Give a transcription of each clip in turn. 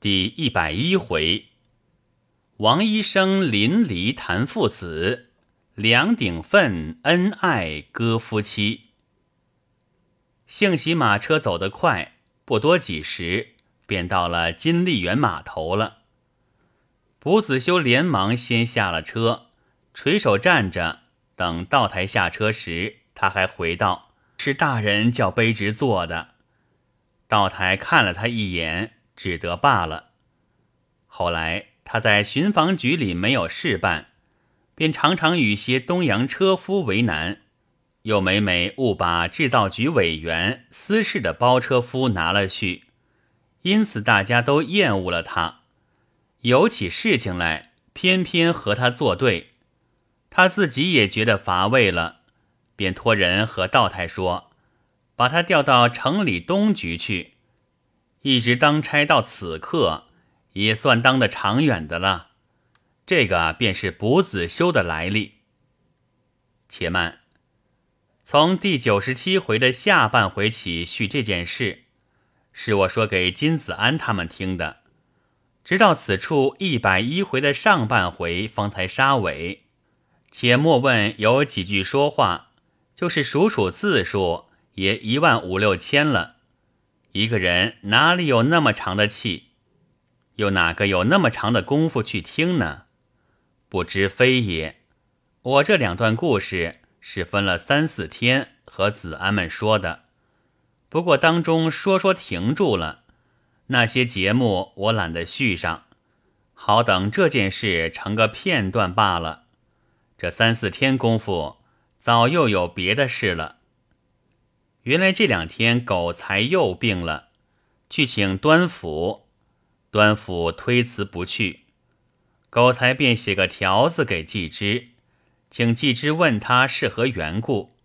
第一百一回，王医生淋漓谈父子，梁鼎奋恩爱歌夫妻。幸喜马车走得快，不多几时，便到了金丽园码头了。卜子修连忙先下了车，垂手站着，等道台下车时，他还回道：“是大人叫卑职坐的。”道台看了他一眼。只得罢了。后来他在巡防局里没有事办，便常常与些东洋车夫为难，又每每误把制造局委员私事的包车夫拿了去，因此大家都厌恶了他。有起事情来，偏偏和他作对，他自己也觉得乏味了，便托人和道台说，把他调到城里东局去。一直当差到此刻，也算当得长远的了。这个便是卜子修的来历。且慢，从第九十七回的下半回起叙这件事，是我说给金子安他们听的。直到此处一百一回的上半回方才杀尾。且莫问有几句说话，就是数数字数，也一万五六千了。一个人哪里有那么长的气？又哪个有那么长的功夫去听呢？不知非也。我这两段故事是分了三四天和子安们说的，不过当中说说停住了。那些节目我懒得续上，好等这件事成个片段罢了。这三四天功夫，早又有别的事了。原来这两天狗才又病了，去请端府，端府推辞不去，狗才便写个条子给季之，请季之问他是何缘故。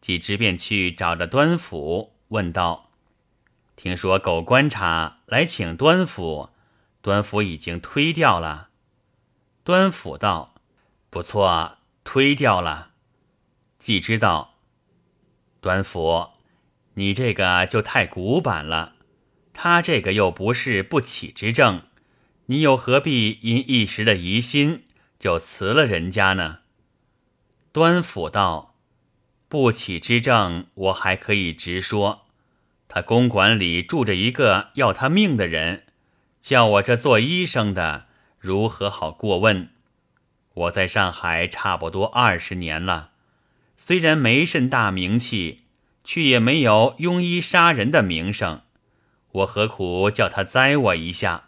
季之便去找着端府，问道：“听说狗观察来请端府，端府已经推掉了。”端府道：“不错，推掉了。”季之道。端府，你这个就太古板了。他这个又不是不起之症，你又何必因一时的疑心就辞了人家呢？端府道：“不起之症，我还可以直说。他公馆里住着一个要他命的人，叫我这做医生的如何好过问？我在上海差不多二十年了。”虽然没甚大名气，却也没有庸医杀人的名声。我何苦叫他栽我一下？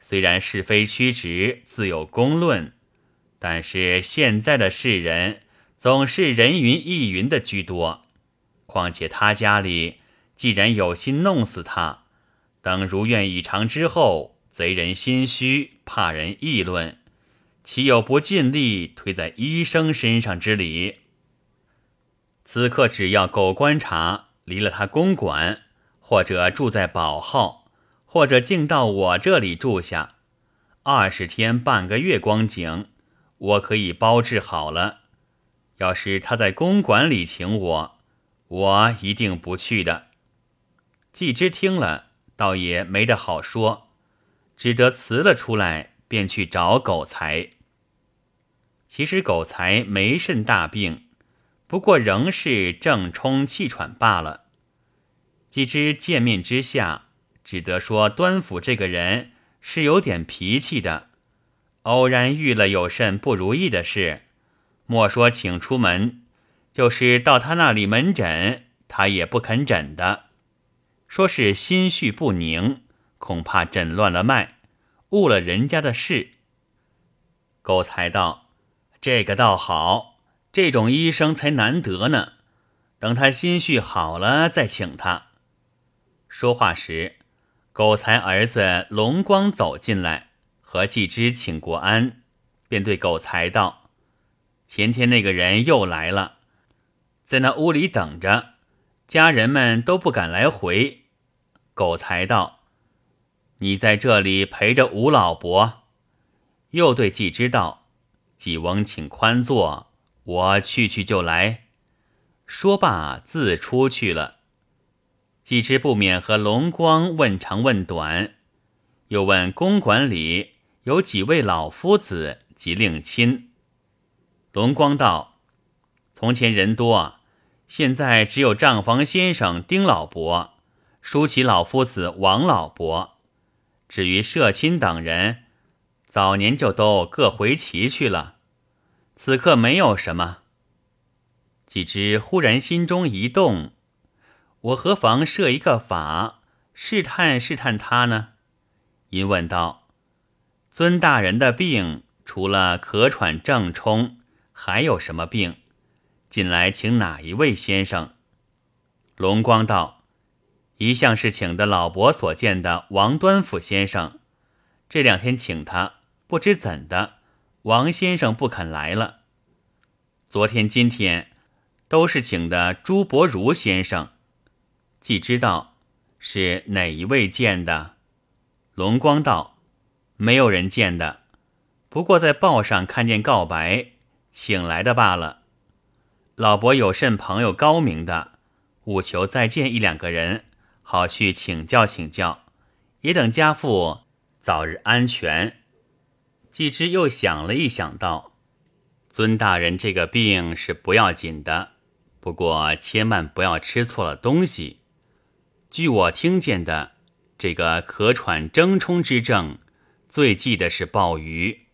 虽然是非曲直自有公论，但是现在的世人总是人云亦云的居多。况且他家里既然有心弄死他，等如愿以偿之后，贼人心虚，怕人议论，岂有不尽力推在医生身上之理？此刻只要狗观察离了他公馆，或者住在宝号，或者竟到我这里住下，二十天半个月光景，我可以包治好了。要是他在公馆里请我，我一定不去的。季之听了，倒也没得好说，只得辞了出来，便去找狗才。其实狗才没甚大病。不过仍是正冲气喘罢了。既知见面之下，只得说端府这个人是有点脾气的。偶然遇了有甚不如意的事，莫说请出门，就是到他那里门诊，他也不肯诊的。说是心绪不宁，恐怕诊乱了脉，误了人家的事。狗才道：“这个倒好。”这种医生才难得呢，等他心绪好了再请他。说话时，狗才儿子龙光走进来，和季之请过安，便对狗才道：“前天那个人又来了，在那屋里等着，家人们都不敢来回。”狗才道：“你在这里陪着吴老伯。”又对季之道：“季翁，请宽坐。”我去去就来，说罢自出去了。季之不免和龙光问长问短，又问公馆里有几位老夫子及令亲。龙光道：“从前人多，现在只有账房先生丁老伯、舒淇老夫子王老伯。至于社亲等人，早年就都各回齐去了。此刻没有什么。”几只忽然心中一动，我何妨设一个法，试探试探他呢？因问道：“尊大人的病，除了咳喘正冲，还有什么病？近来请哪一位先生？”龙光道：“一向是请的老伯所见的王端甫先生，这两天请他，不知怎的，王先生不肯来了。昨天、今天都是请的朱伯如先生，既知道是哪一位见的。”龙光道：“没有人见的，不过在报上看见告白，请来的罢了。老伯有甚朋友高明的，务求再见一两个人，好去请教请教，也等家父早日安全。”季之又想了一想，道：“尊大人这个病是不要紧的，不过千万不要吃错了东西。据我听见的。”这个咳喘争冲之症，最忌的是鲍鱼。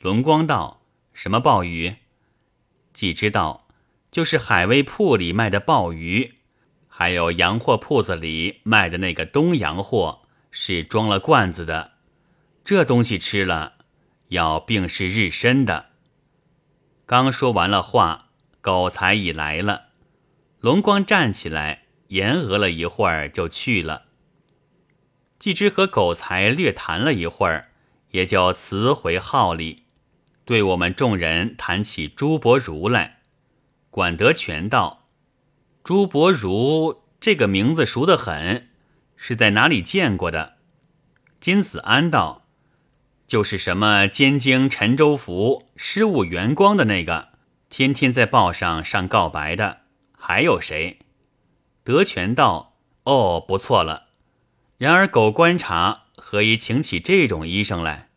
龙光道：“什么鲍鱼？”季知道，就是海味铺里卖的鲍鱼，还有洋货铺子里卖的那个东洋货，是装了罐子的。这东西吃了，要病逝日深的。刚说完了话，狗才已来了。龙光站起来，言讹了一会儿，就去了。季之和狗才略谈了一会儿，也就辞回号里，对我们众人谈起朱伯如来。管德全道：“朱伯如这个名字熟得很，是在哪里见过的？”金子安道：“就是什么监京陈州府失物元光的那个，天天在报上上告白的。还有谁？”德全道：“哦，不错了。”然而，狗观察何以请起这种医生来？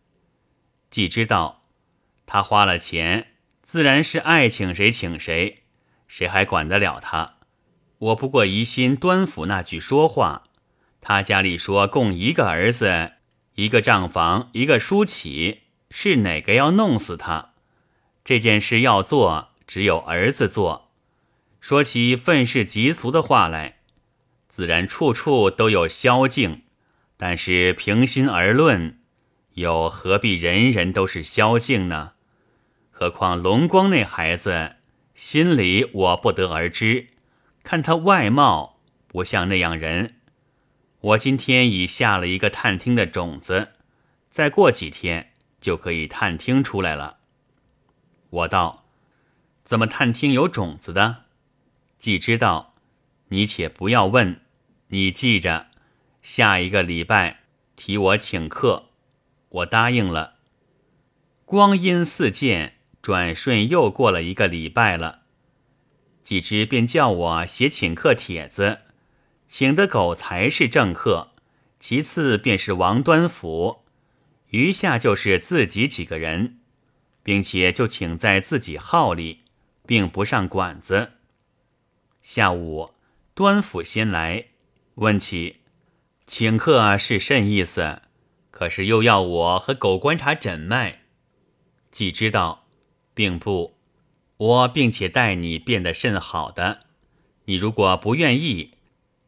既知道他花了钱，自然是爱请谁请谁，谁还管得了他？我不过疑心端府那句说话。他家里说供一个儿子，一个账房，一个书起，是哪个要弄死他？这件事要做，只有儿子做。说起愤世嫉俗的话来。自然处处都有宵禁，但是平心而论，又何必人人都是宵禁呢？何况龙光那孩子，心里我不得而知。看他外貌不像那样人。我今天已下了一个探听的种子，再过几天就可以探听出来了。我道：怎么探听有种子的？既知道，你且不要问。你记着，下一个礼拜提我请客，我答应了。光阴似箭，转瞬又过了一个礼拜了。季之便叫我写请客帖子，请的狗才是正客，其次便是王端甫，余下就是自己几个人，并且就请在自己号里，并不上馆子。下午，端甫先来。问起，请客是甚意思？可是又要我和狗观察诊脉。既知道，并不，我并且待你变得甚好的。你如果不愿意，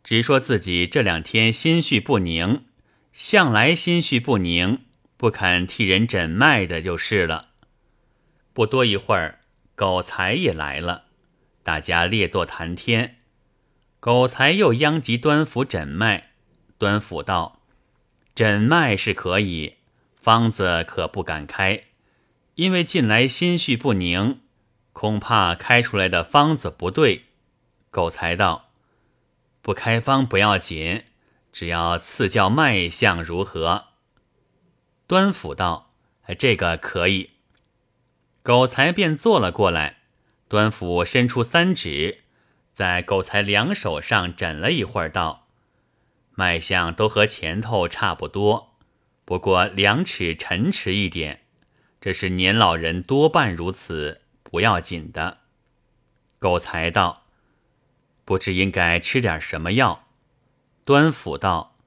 只说自己这两天心绪不宁，向来心绪不宁，不肯替人诊脉的，就是了。不多一会儿，狗才也来了，大家列坐谈天。狗才又殃及端府诊脉，端府道：“诊脉是可以，方子可不敢开，因为近来心绪不宁，恐怕开出来的方子不对。”狗才道：“不开方不要紧，只要赐教脉象如何？”端府道：“这个可以。”狗才便坐了过来，端府伸出三指。在狗才两手上诊了一会儿，道：“脉象都和前头差不多，不过两尺沉迟一点，这是年老人多半如此，不要紧的。”狗才道：“不知应该吃点什么药。”端府道：“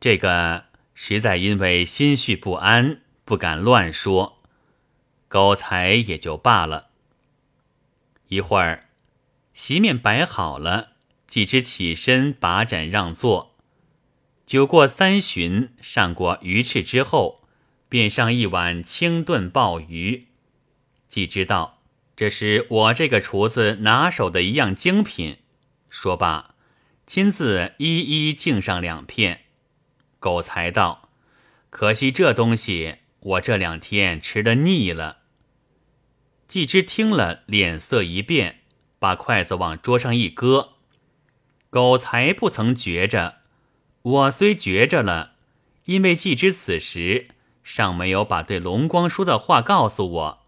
这个实在因为心绪不安，不敢乱说。”狗才也就罢了。一会儿，席面摆好了，季之起身把盏让座。酒过三巡，上过鱼翅之后，便上一碗清炖鲍鱼。季知道。这是我这个厨子拿手的一样精品。说罢，亲自一一敬上两片。狗才道：“可惜这东西我这两天吃的腻了。”季之听了，脸色一变，把筷子往桌上一搁。狗才不曾觉着，我虽觉着了，因为季之此时尚没有把对龙光说的话告诉我。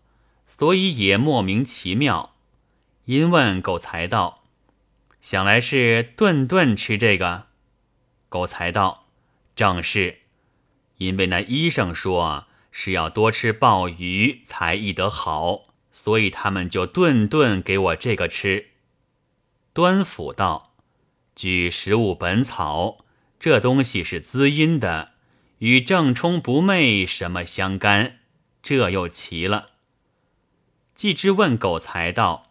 所以也莫名其妙，因问狗才道：“想来是顿顿吃这个？”狗才道：“正是，因为那医生说是要多吃鲍鱼才医得好，所以他们就顿顿给我这个吃。”端府道：“据《食物本草》，这东西是滋阴的，与正冲不昧什么相干？这又奇了。”季之问狗才道：“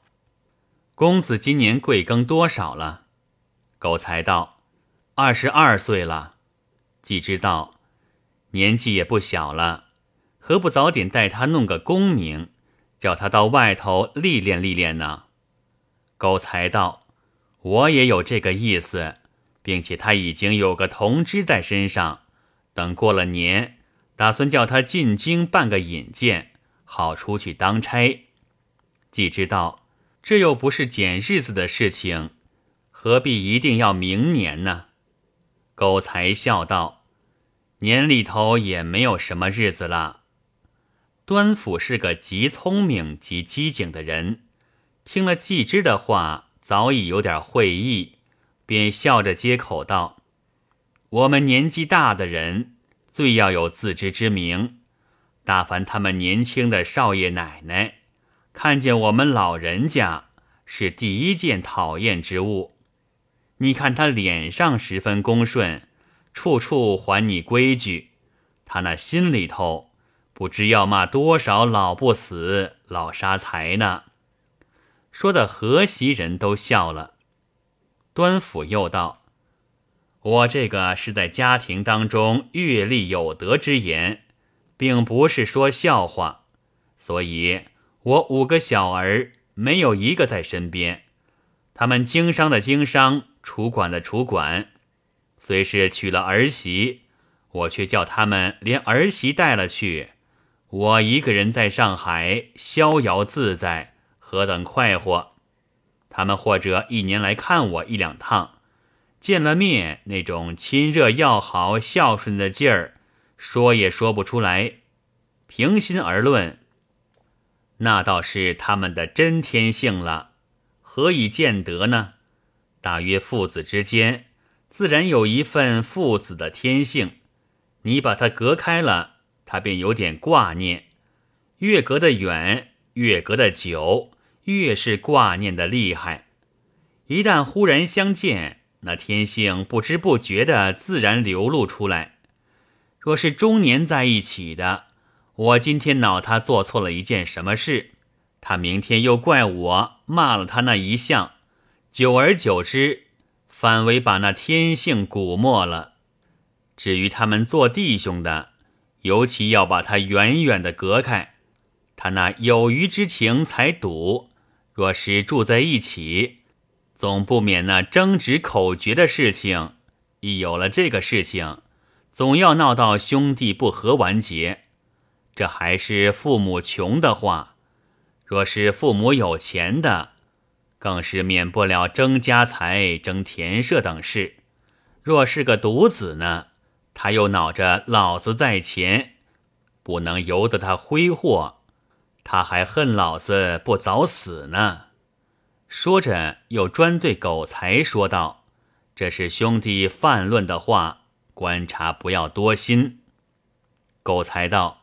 公子今年贵庚多少了？”狗才道：“二十二岁了。”季之道：“年纪也不小了，何不早点带他弄个功名，叫他到外头历练历练呢？”狗才道：“我也有这个意思，并且他已经有个同知在身上，等过了年，打算叫他进京办个引荐，好出去当差。”既知道这又不是拣日子的事情，何必一定要明年呢？狗才笑道：“年里头也没有什么日子了。”端府是个极聪明极机警的人，听了季之的话，早已有点会意，便笑着接口道：“我们年纪大的人，最要有自知之明。大凡他们年轻的少爷奶奶。”看见我们老人家是第一件讨厌之物。你看他脸上十分恭顺，处处还你规矩，他那心里头不知要骂多少老不死、老杀财呢。说的河西人都笑了。端府又道：“我这个是在家庭当中阅历有德之言，并不是说笑话，所以。”我五个小儿没有一个在身边，他们经商的经商，楚管的楚管，虽是娶了儿媳，我却叫他们连儿媳带了去。我一个人在上海逍遥自在，何等快活！他们或者一年来看我一两趟，见了面那种亲热要好、孝顺的劲儿，说也说不出来。平心而论。那倒是他们的真天性了，何以见得呢？大约父子之间，自然有一份父子的天性。你把它隔开了，他便有点挂念；越隔得远，越隔得久，越是挂念的厉害。一旦忽然相见，那天性不知不觉的自然流露出来。若是终年在一起的。我今天恼他做错了一件什么事，他明天又怪我骂了他那一项，久而久之，反为把那天性蛊没了。至于他们做弟兄的，尤其要把他远远的隔开，他那有余之情才堵。若是住在一起，总不免那争执口诀的事情。一有了这个事情，总要闹到兄弟不和完结。这还是父母穷的话，若是父母有钱的，更是免不了争家财、争田舍等事。若是个独子呢，他又恼着老子在前，不能由得他挥霍，他还恨老子不早死呢。说着，又专对狗才说道：“这是兄弟泛论的话，观察不要多心。”狗才道：“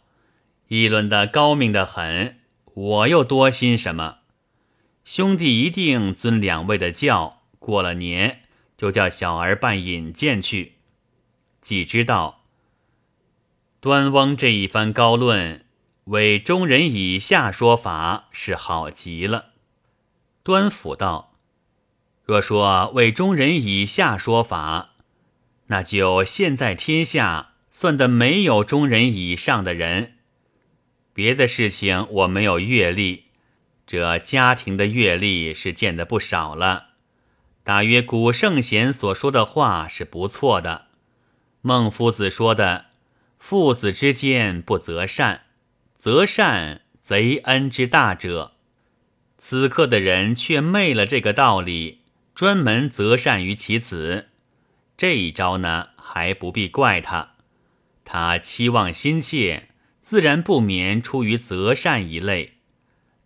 议论的高明的很，我又多心什么？兄弟一定遵两位的教，过了年就叫小儿办引荐去。”既知道端翁这一番高论，为中人以下说法是好极了。端府道：“若说为中人以下说法，那就现在天下。”算得没有中人以上的人，别的事情我没有阅历，这家庭的阅历是见得不少了。大约古圣贤所说的话是不错的。孟夫子说的“父子之间不择善，择善贼恩之大者”，此刻的人却昧了这个道理，专门择善于其子。这一招呢，还不必怪他。他期望心切，自然不免出于择善一类。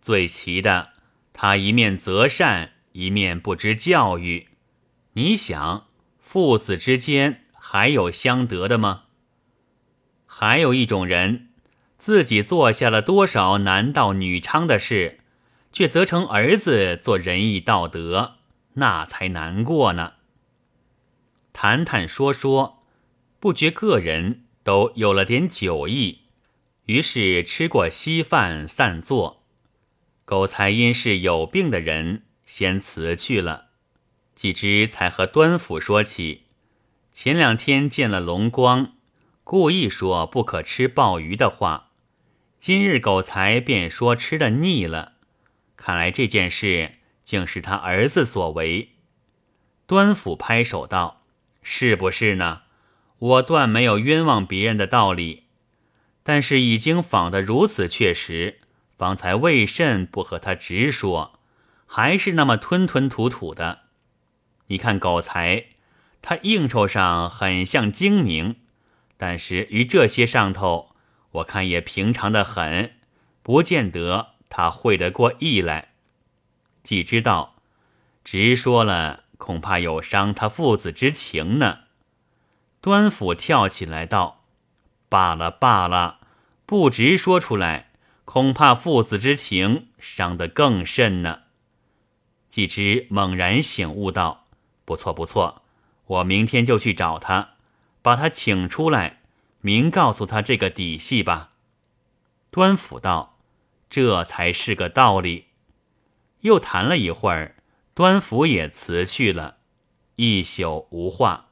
最奇的，他一面择善，一面不知教育。你想，父子之间还有相得的吗？还有一种人，自己做下了多少男盗女娼的事，却责成儿子做仁义道德，那才难过呢。谈谈说说，不觉个人。都有了点酒意，于是吃过稀饭散坐。狗才因是有病的人，先辞去了。几之才和端府说起，前两天见了龙光，故意说不可吃鲍鱼的话。今日狗才便说吃的腻了，看来这件事竟是他儿子所为。端府拍手道：“是不是呢？”我断没有冤枉别人的道理，但是已经仿得如此确实，方才为甚不和他直说，还是那么吞吞吐吐的？你看狗才，他应酬上很像精明，但是于这些上头，我看也平常的很，不见得他会得过意来。既知道直说了，恐怕有伤他父子之情呢。端府跳起来道：“罢了罢了，不直说出来，恐怕父子之情伤得更甚呢。”季之猛然醒悟道：“不错不错，我明天就去找他，把他请出来，明告诉他这个底细吧。”端府道：“这才是个道理。”又谈了一会儿，端府也辞去了，一宿无话。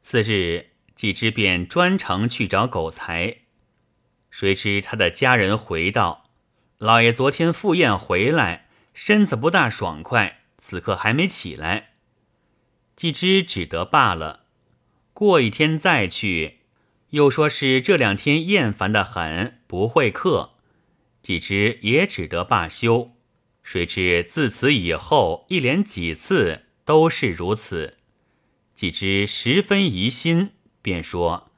次日，季之便专程去找狗才，谁知他的家人回道：“老爷昨天赴宴回来，身子不大爽快，此刻还没起来。”季之只得罢了。过一天再去，又说是这两天厌烦的很，不会客。季之也只得罢休。谁知自此以后，一连几次都是如此。季之十分疑心，便说：“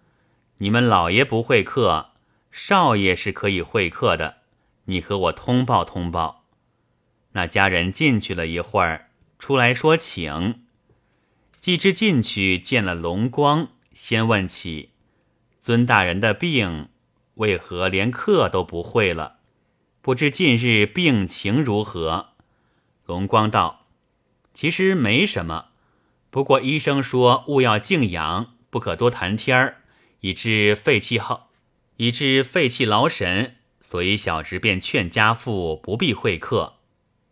你们老爷不会客，少爷是可以会客的。你和我通报通报。”那家人进去了一会儿，出来说请。季之进去见了龙光，先问起尊大人的病，为何连客都不会了？不知近日病情如何？龙光道：“其实没什么。”不过医生说勿要静养，不可多谈天儿，以致肺气耗，以致肺气劳神，所以小侄便劝家父不必会客，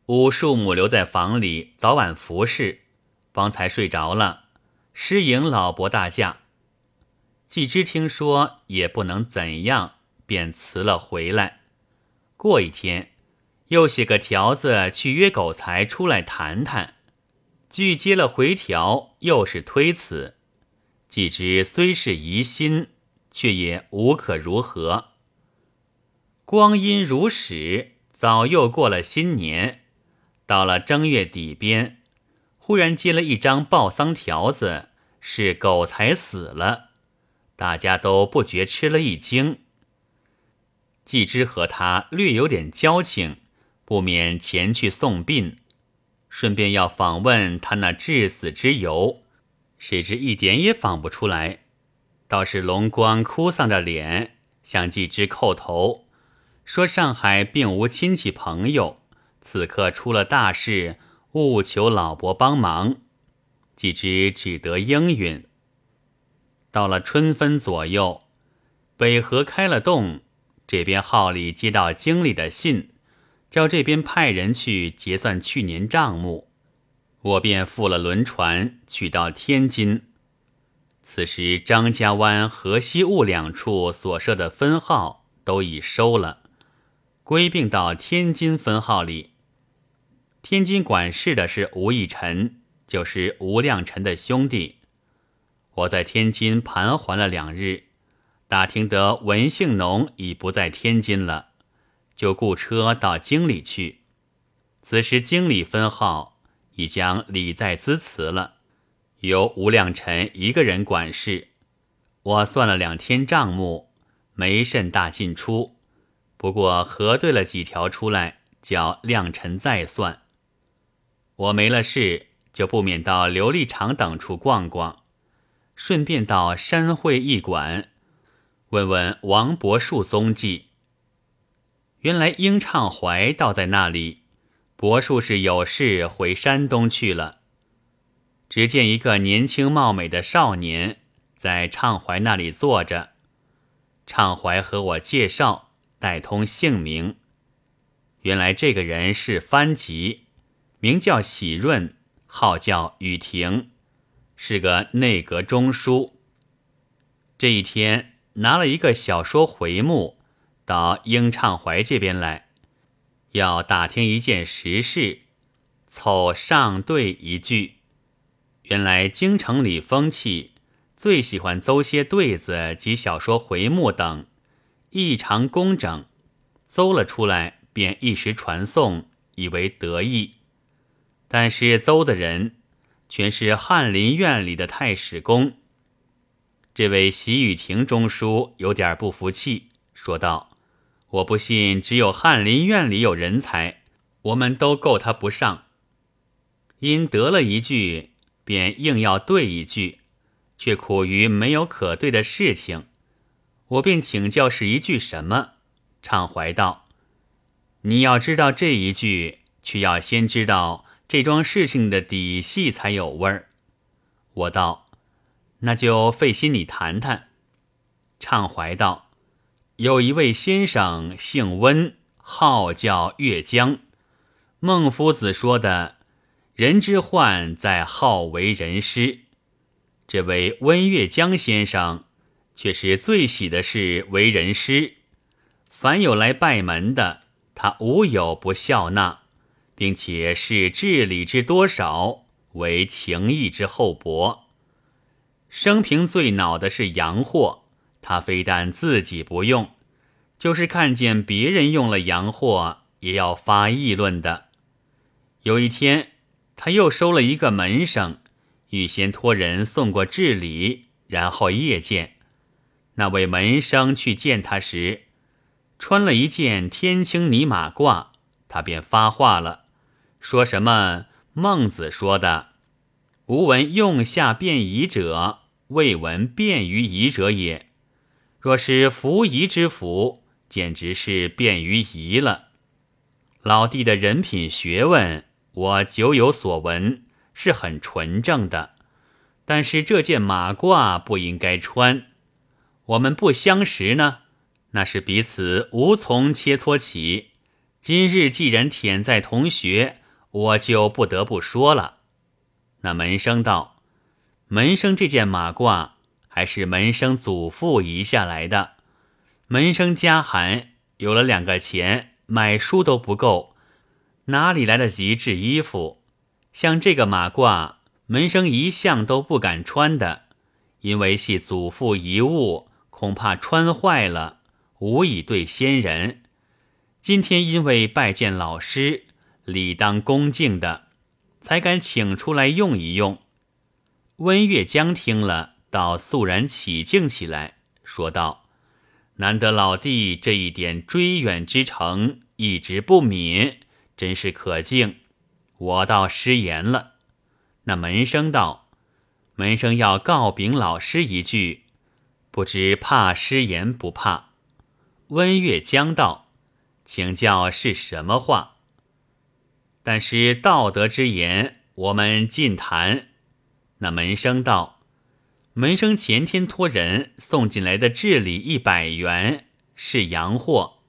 吾庶母留在房里早晚服侍，方才睡着了。失迎老伯大驾，季之听说也不能怎样，便辞了回来。过一天，又写个条子去约狗才出来谈谈。拒接了回条，又是推辞。季之虽是疑心，却也无可如何。光阴如史，早又过了新年，到了正月底边，忽然接了一张报丧条子，是狗才死了，大家都不觉吃了一惊。季之和他略有点交情，不免前去送殡。顺便要访问他那致死之由，谁知一点也仿不出来。倒是龙光哭丧着脸，向继之叩头，说上海并无亲戚朋友，此刻出了大事，务求老伯帮忙。继之只得应允。到了春分左右，北河开了洞，这边号里接到经理的信，叫这边派人去结算去年账目。我便付了轮船，去到天津。此时张家湾、河西务两处所设的分号都已收了，归并到天津分号里。天津管事的是吴义臣，就是吴亮臣的兄弟。我在天津盘桓了两日，打听得文姓农已不在天津了，就雇车到京里去。此时京里分号。已将李在兹辞了，由吴亮臣一个人管事。我算了两天账目，没甚大进出，不过核对了几条出来，叫亮臣再算。我没了事，就不免到琉璃厂等处逛逛，顺便到山会驿馆问问王伯树踪迹。原来英畅怀倒在那里。柏树是有事回山东去了。只见一个年轻貌美的少年在畅怀那里坐着。畅怀和我介绍，带通姓名。原来这个人是番吉，名叫喜润，号叫雨婷，是个内阁中书。这一天拿了一个小说回目到英畅怀这边来。要打听一件实事，凑上对一句。原来京城里风气最喜欢邹些对子及小说回目等，异常工整，邹了出来便一时传颂，以为得意。但是邹的人全是翰林院里的太史公。这位习雨亭中书有点不服气，说道。我不信，只有翰林院里有人才，我们都够他不上。因得了一句，便硬要对一句，却苦于没有可对的事情。我便请教是一句什么，畅怀道：“你要知道这一句，却要先知道这桩事情的底细才有味儿。”我道：“那就费心你谈谈。”畅怀道。有一位先生姓温，号叫岳江。孟夫子说的“人之患在好为人师”，这位温岳江先生却是最喜的是为人师。凡有来拜门的，他无有不笑纳，并且视治理之多少为情义之厚薄。生平最恼的是洋货。他非但自己不用，就是看见别人用了洋货，也要发议论的。有一天，他又收了一个门生，预先托人送过治理，然后夜见。那位门生去见他时，穿了一件天青泥马褂，他便发话了，说什么孟子说的“吾闻用下便宜者，未闻便于夷者也”。若是服仪之服，简直是便于仪了。老弟的人品学问，我久有所闻，是很纯正的。但是这件马褂不应该穿。我们不相识呢，那是彼此无从切磋起。今日既然忝在同学，我就不得不说了。那门生道：“门生这件马褂。”还是门生祖父遗下来的。门生家寒，有了两个钱，买书都不够，哪里来得及制衣服？像这个马褂，门生一向都不敢穿的，因为系祖父遗物，恐怕穿坏了，无以对先人。今天因为拜见老师，理当恭敬的，才敢请出来用一用。温月江听了。倒肃然起敬起来，说道：“难得老弟这一点追远之诚，一直不泯，真是可敬。我倒失言了。”那门生道：“门生要告禀老师一句，不知怕失言不怕。”温月江道：“请教是什么话？”但是道德之言，我们尽谈。那门生道：“门生前天托人送进来的治礼一百元是洋货。”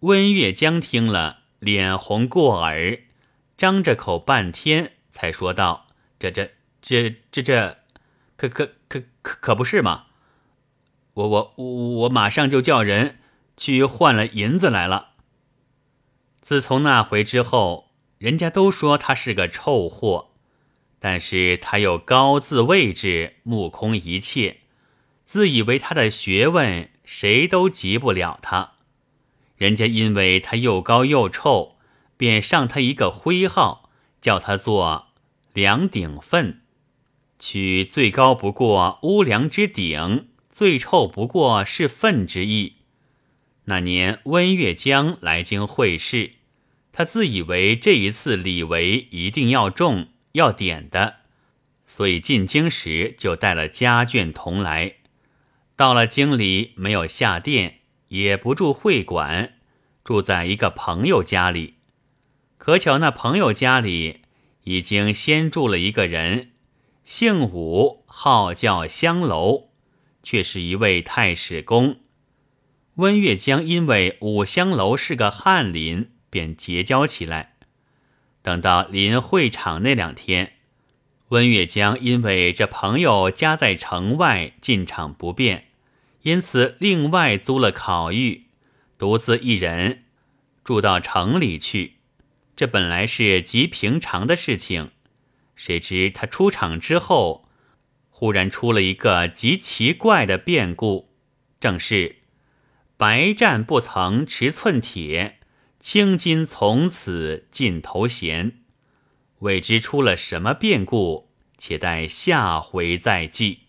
温月江听了，脸红过耳，张着口半天，才说道：“这、这、这、这、这，可、可、可、可可不是吗？我、我、我、我马上就叫人去换了银子来了。”自从那回之后，人家都说他是个臭货，但是他又高自位置，目空一切，自以为他的学问谁都及不了他。人家因为他又高又臭，便上他一个徽号，叫他做梁鼎粪，取最高不过屋梁之顶，最臭不过是粪之意。那年温月江来京会试，他自以为这一次李维一定要中要点的，所以进京时就带了家眷同来。到了京里，没有下殿。也不住会馆，住在一个朋友家里。可巧那朋友家里已经先住了一个人，姓武，号叫香楼，却是一位太史公。温月江因为武香楼是个翰林，便结交起来。等到临会场那两天，温月江因为这朋友家在城外，进场不便。因此，另外租了烤玉，独自一人住到城里去。这本来是极平常的事情，谁知他出场之后，忽然出了一个极奇怪的变故，正是白战不曾持寸铁，青筋从此尽头闲。未知出了什么变故，且待下回再记。